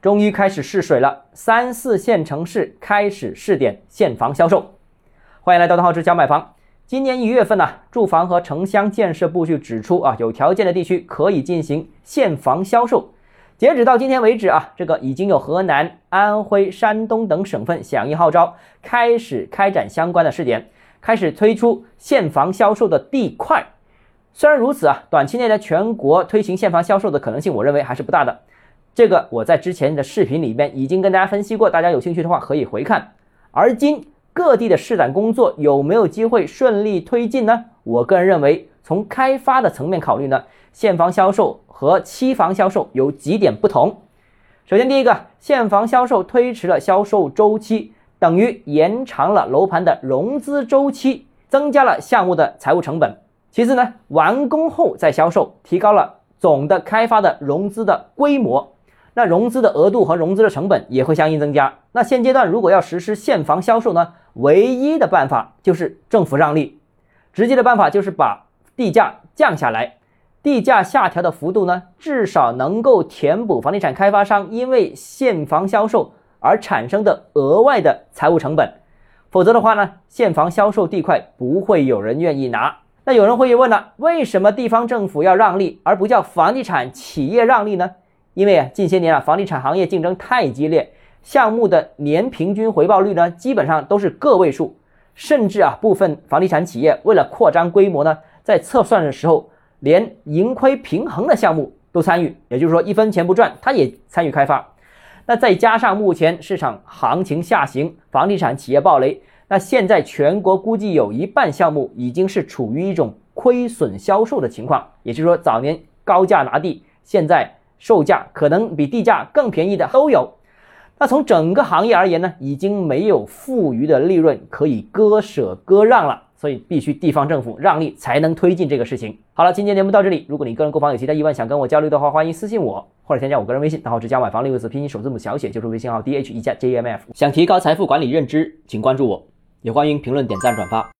终于开始试水了，三四线城市开始试点现房销售。欢迎来到邓浩之教买房。今年一月份呢，住房和城乡建设部就指出啊，有条件的地区可以进行现房销售。截止到今天为止啊，这个已经有河南、安徽、山东等省份响应号召，开始开展相关的试点，开始推出现房销售的地块。虽然如此啊，短期内的全国推行现房销售的可能性，我认为还是不大的。这个我在之前的视频里面已经跟大家分析过，大家有兴趣的话可以回看。而今各地的试点工作有没有机会顺利推进呢？我个人认为，从开发的层面考虑呢，现房销售和期房销售有几点不同。首先，第一个，现房销售推迟了销售周期，等于延长了楼盘的融资周期，增加了项目的财务成本。其次呢，完工后再销售，提高了总的开发的融资的规模。那融资的额度和融资的成本也会相应增加。那现阶段如果要实施现房销售呢，唯一的办法就是政府让利，直接的办法就是把地价降下来，地价下调的幅度呢，至少能够填补房地产开发商因为现房销售而产生的额外的财务成本。否则的话呢，现房销售地块不会有人愿意拿。那有人会问了，为什么地方政府要让利，而不叫房地产企业让利呢？因为啊，近些年啊，房地产行业竞争太激烈，项目的年平均回报率呢，基本上都是个位数，甚至啊，部分房地产企业为了扩张规模呢，在测算的时候，连盈亏平衡的项目都参与，也就是说一分钱不赚，他也参与开发。那再加上目前市场行情下行，房地产企业暴雷，那现在全国估计有一半项目已经是处于一种亏损销售的情况，也就是说早年高价拿地，现在。售价可能比地价更便宜的都有，那从整个行业而言呢，已经没有富余的利润可以割舍割让了，所以必须地方政府让利才能推进这个事情。好了，今天节目到这里，如果你个人购房有其他疑问，想跟我交流的话，欢迎私信我或者添加我个人微信，然后直接买房六个字拼音首字母小写就是微信号 d h 一加 j m f。想提高财富管理认知，请关注我，也欢迎评论点赞转发。